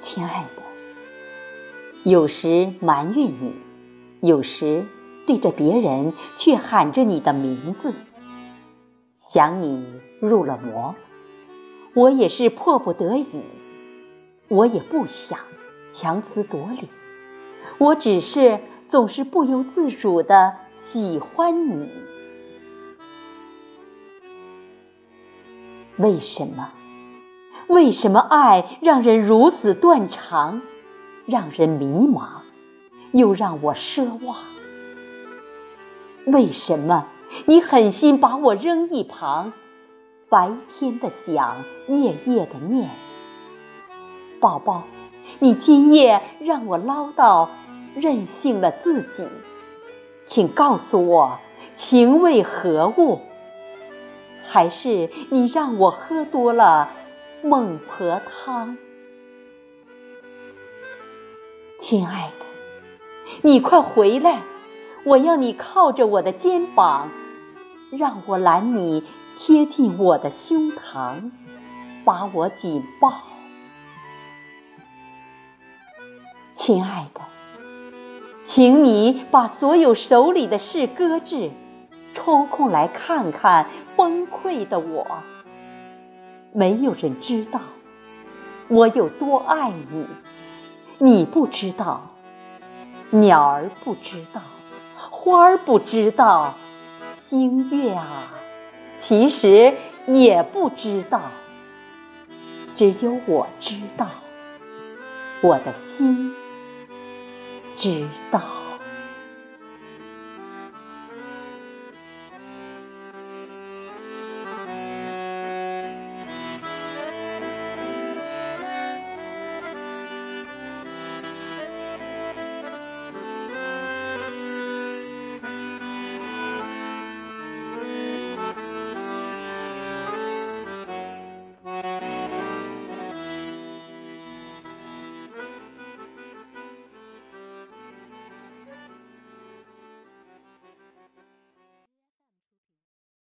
亲爱的，有时埋怨你，有时对着别人却喊着你的名字，想你入了魔，我也是迫不得已，我也不想强词夺理，我只是总是不由自主的喜欢你。为什么？为什么爱让人如此断肠，让人迷茫，又让我奢望？为什么你狠心把我扔一旁，白天的想，夜夜的念？宝宝，你今夜让我唠叨，任性了自己，请告诉我，情为何物？还是你让我喝多了孟婆汤，亲爱的，你快回来！我要你靠着我的肩膀，让我揽你贴近我的胸膛，把我紧抱。亲爱的，请你把所有手里的事搁置。抽空来看看崩溃的我，没有人知道。我有多爱你，你不知道，鸟儿不知道，花儿不知道，星月啊，其实也不知道，只有我知道，我的心知道。